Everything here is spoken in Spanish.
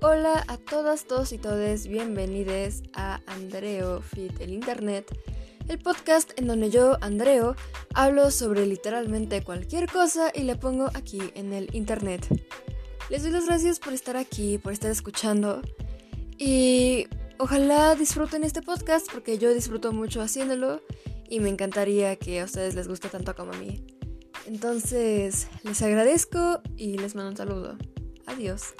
Hola a todas, todos y todes, bienvenidos a Andreo Fit el Internet, el podcast en donde yo, Andreo, hablo sobre literalmente cualquier cosa y le pongo aquí en el Internet. Les doy las gracias por estar aquí, por estar escuchando y ojalá disfruten este podcast porque yo disfruto mucho haciéndolo y me encantaría que a ustedes les guste tanto como a mí. Entonces, les agradezco y les mando un saludo. Adiós.